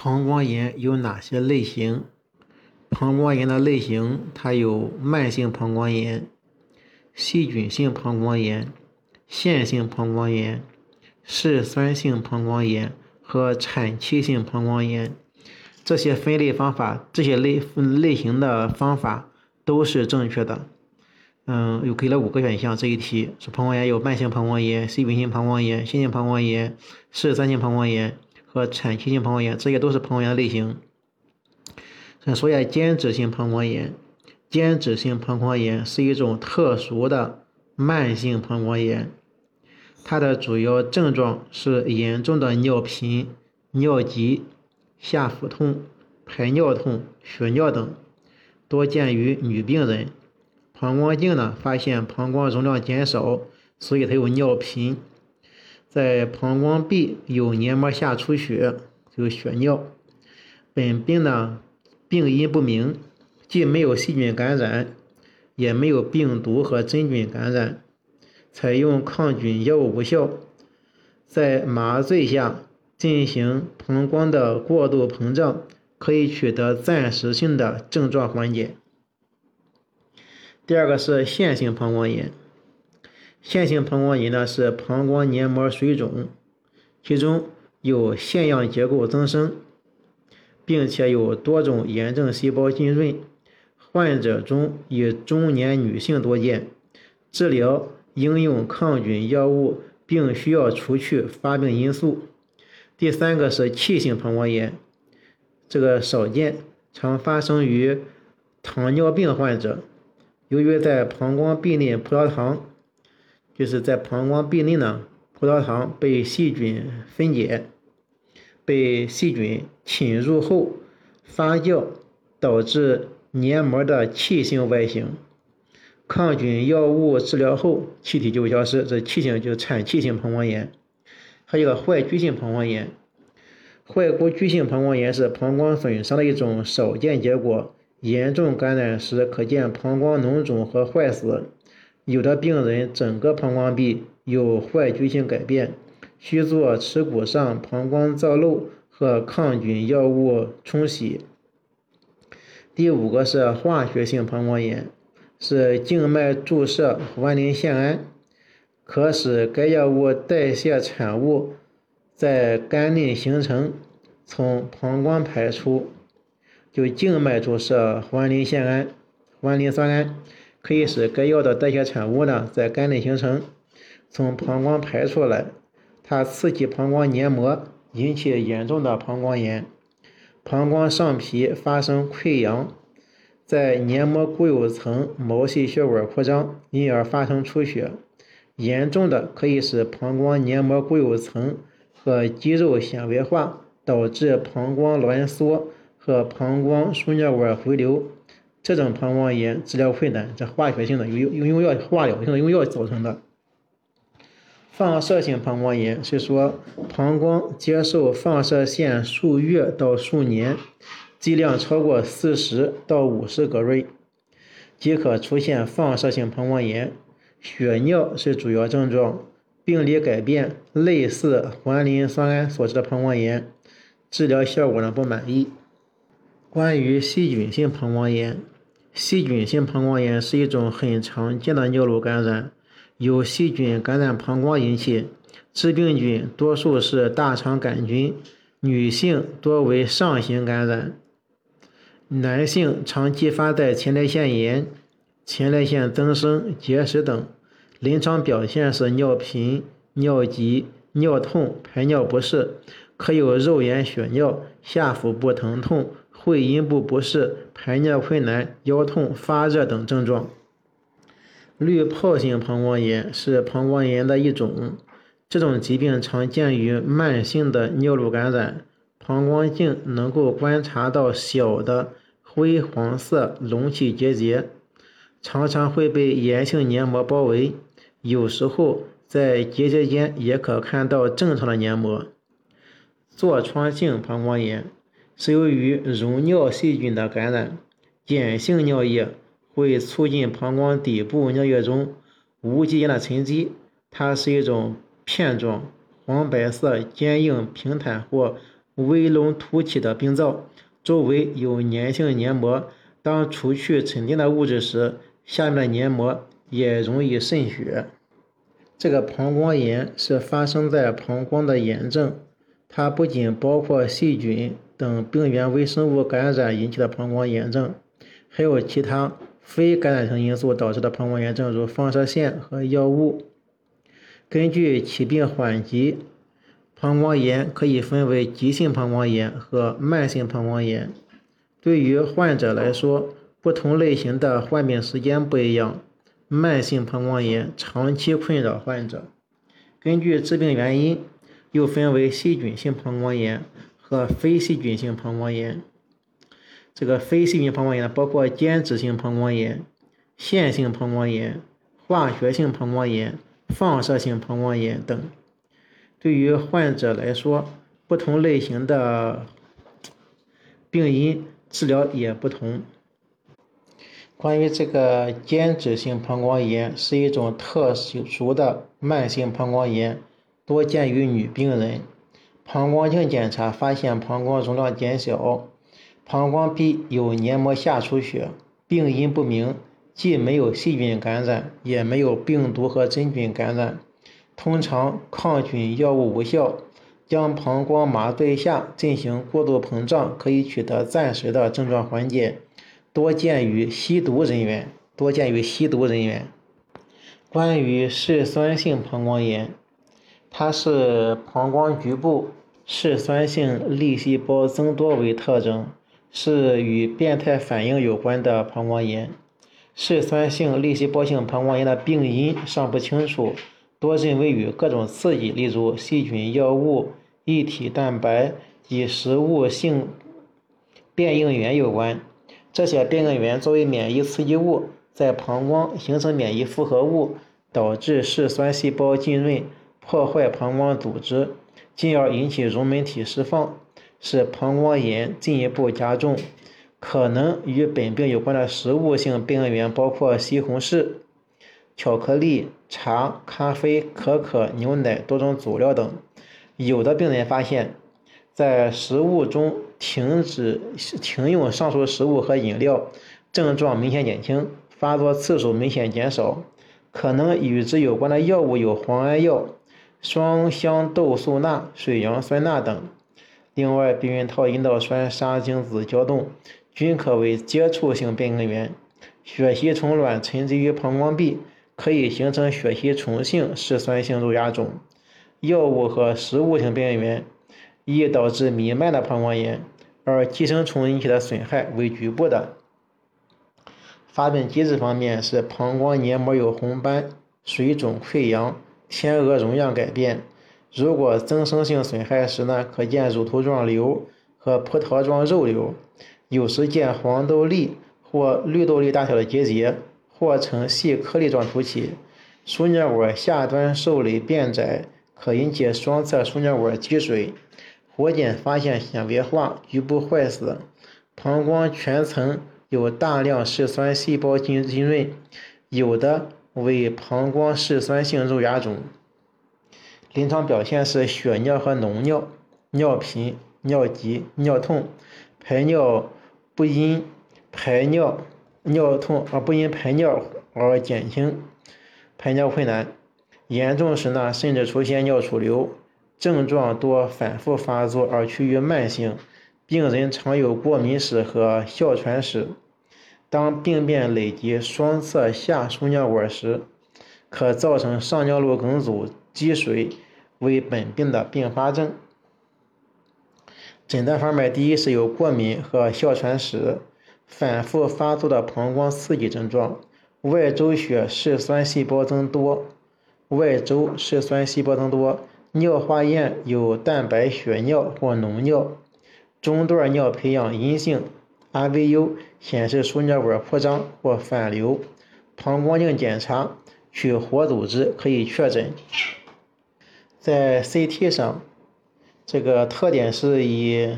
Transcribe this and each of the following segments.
膀胱炎有哪些类型？膀胱炎的类型，它有慢性膀胱炎、细菌性膀胱炎、腺性膀胱炎、嗜酸性膀胱炎和产气性膀胱炎。这些分类方法，这些类类型的方法都是正确的。嗯，又给了五个选项。这一题是膀胱炎有慢性膀胱炎、细菌性膀胱炎、腺性膀胱炎、嗜酸性膀胱炎。和产气性膀胱炎，这些都是膀胱炎的类型。再说一下间质性膀胱炎，间质性膀胱炎是一种特殊的慢性膀胱炎，它的主要症状是严重的尿频、尿急、下腹痛、排尿痛、血尿等，多见于女病人。膀胱镜呢发现膀胱容量减少，所以它有尿频。在膀胱壁有黏膜下出血，有血尿。本病呢，病因不明，既没有细菌感染，也没有病毒和真菌感染，采用抗菌药物无效。在麻醉下进行膀胱的过度膨胀，可以取得暂时性的症状缓解。第二个是线性膀胱炎。腺性膀胱炎呢是膀胱黏膜水肿，其中有腺样结构增生，并且有多种炎症细胞浸润，患者中以中年女性多见，治疗应用抗菌药物，并需要除去发病因素。第三个是气性膀胱炎，这个少见，常发生于糖尿病患者，由于在膀胱壁内葡萄糖。就是在膀胱壁内呢，葡萄糖被细菌分解，被细菌侵入后发酵，导致黏膜的气性外形。抗菌药物治疗后，气体就会消失，这气性就产气性膀胱炎。还有个坏疽性膀胱炎，坏疽性膀胱炎是膀胱损伤的一种少见结果，严重感染时可见膀胱脓肿和坏死。有的病人整个膀胱壁有坏疽性改变，需做耻骨上膀胱造瘘和抗菌药物冲洗。第五个是化学性膀胱炎，是静脉注射环磷酰胺，可使该药物代谢产物在肝内形成，从膀胱排出。就静脉注射环磷酰胺、环磷酸胺。可以使该药的代谢产物呢在肝内形成，从膀胱排出来，它刺激膀胱黏膜，引起严重的膀胱炎，膀胱上皮发生溃疡，在黏膜固有层毛细血管扩张，因而发生出血，严重的可以使膀胱黏膜固有层和肌肉纤维化，导致膀胱挛缩和膀胱输尿管回流。这种膀胱炎治疗困难，这化学性的，用用用药化疗性的用药造成的。放射性膀胱炎是说膀胱接受放射线数月到数年，剂量超过四十到五十格瑞，即可出现放射性膀胱炎。血尿是主要症状，病理改变类似环磷酸胺所致的膀胱炎，治疗效果呢不满意。关于细菌性膀胱炎，细菌性膀胱炎是一种很常见的尿路感染，由细菌感染膀胱引起，致病菌多数是大肠杆菌，女性多为上行感染，男性常继发在前列腺炎、前列腺增生、结石等，临床表现是尿频、尿急、尿痛、排尿不适，可有肉眼血尿、下腹部疼痛。会阴部不适、排尿困难、腰痛、发热等症状。滤泡性膀胱炎是膀胱炎的一种，这种疾病常见于慢性的尿路感染，膀胱镜能够观察到小的灰黄色隆起结节，常常会被炎性黏膜包围，有时候在结节间也可看到正常的黏膜。痤疮性膀胱炎。是由于溶尿细菌的感染，碱性尿液会促进膀胱底部尿液中无机盐的沉积，它是一种片状、黄白色、坚硬、平坦或微隆凸起的病灶，周围有粘性黏膜。当除去沉淀的物质时，下面的黏膜也容易渗血。这个膀胱炎是发生在膀胱的炎症，它不仅包括细菌等病原微生物感染引起的膀胱炎症，还有其他非感染性因素导致的膀胱炎症，如放射线和药物。根据起病缓急，膀胱炎可以分为急性膀胱炎和慢性膀胱炎。对于患者来说，不同类型的患病时间不一样。慢性膀胱炎长期困扰患者，根据致病原因，又分为细菌性膀胱炎和非细菌性膀胱炎。这个非细菌膀胱炎包括间质性膀胱炎、线性膀胱炎、化学性膀胱炎、放射性膀胱炎等。对于患者来说，不同类型的病因治疗也不同。关于这个间质性膀胱炎是一种特殊的慢性膀胱炎，多见于女病人。膀胱镜检查发现膀胱容量减小，膀胱壁有黏膜下出血，病因不明，既没有细菌感染，也没有病毒和真菌感染。通常抗菌药物无效，将膀胱麻醉下进行过度膨胀，可以取得暂时的症状缓解。多见于吸毒人员，多见于吸毒人员。关于嗜酸性膀胱炎，它是膀胱局部嗜酸性粒细胞增多为特征，是与变态反应有关的膀胱炎。嗜酸性粒细胞性膀胱炎的病因尚不清楚，多认为与各种刺激，例如细菌、药物、异体蛋白及食物性变应原有关。这些变应原作为免疫刺激物，在膀胱形成免疫复合物，导致嗜酸细胞浸润，破坏膀胱组织，进而引起溶酶体释放，使膀胱炎进一步加重。可能与本病有关的食物性病原包括西红柿、巧克力、茶、咖啡、可可、牛奶、多种佐料等。有的病人发现。在食物中停止停用上述食物和饮料，症状明显减轻，发作次数明显减少。可能与之有关的药物有磺胺药、双香豆素钠、水杨酸钠等。另外，避孕套阴道栓杀精子胶冻均可为接触性变更源。血吸虫卵沉积于膀胱壁，可以形成血吸虫性嗜酸性肉芽肿。药物和食物性变更原。易导致弥漫的膀胱炎，而寄生虫引起的损害为局部的。发病机制方面是膀胱黏膜有红斑、水肿、溃疡、天鹅容样改变。如果增生性损害时呢，可见乳头状瘤和葡萄状肉瘤，有时见黄豆粒或绿豆粒大小的结节，或呈细颗粒状凸起。输尿管下端受累变窄，可引起双侧输尿管积水。活检发现纤维化、局部坏死，膀胱全层有大量嗜酸细胞浸浸润，有的为膀胱嗜酸性肉芽肿。临床表现是血尿和脓尿、尿频、尿急、尿痛，排尿不因排尿尿痛而不因排尿而减轻，排尿困难，严重时呢甚至出现尿储留。症状多反复发作而趋于慢性，病人常有过敏史和哮喘史。当病变累及双侧下输尿管时，可造成上尿路梗阻积水，为本病的并发症。诊断方面，第一是有过敏和哮喘史，反复发作的膀胱刺激症状，外周血嗜酸细胞增多，外周嗜酸细胞增多。尿化验有蛋白血尿或脓尿，中段尿培养阴性，RVU 显示输尿管扩张或反流，膀胱镜检查取活组织可以确诊。在 CT 上，这个特点是以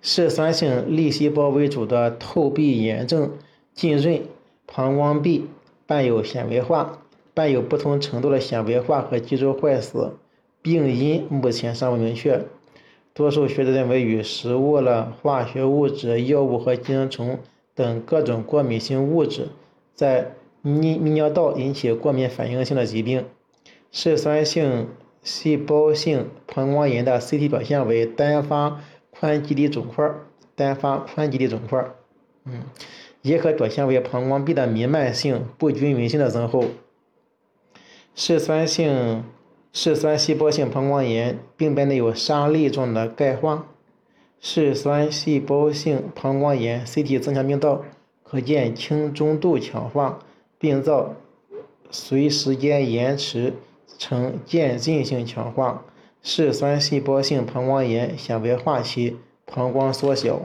嗜酸性粒细胞为主的透壁炎症浸润，膀胱壁伴有纤维化。伴有不同程度的纤维化和肌肉坏死，病因目前尚不明确。多数学者认为与食物了、化学物质、药物和寄生虫等各种过敏性物质在泌泌尿道引起过敏反应性的疾病。嗜酸性细胞性膀胱炎的 CT 表现为单发宽基底肿块，单发宽基底肿块，嗯，也可表现为膀胱壁的弥漫性不均匀性的增厚。嗜酸性嗜酸细胞性膀胱炎病变内有沙粒状的钙化。嗜酸细胞性膀胱炎 CT 增强病灶可见轻中度强化，病灶随时间延迟呈渐进性强化。嗜酸细胞性膀胱炎显为化期，膀胱缩小。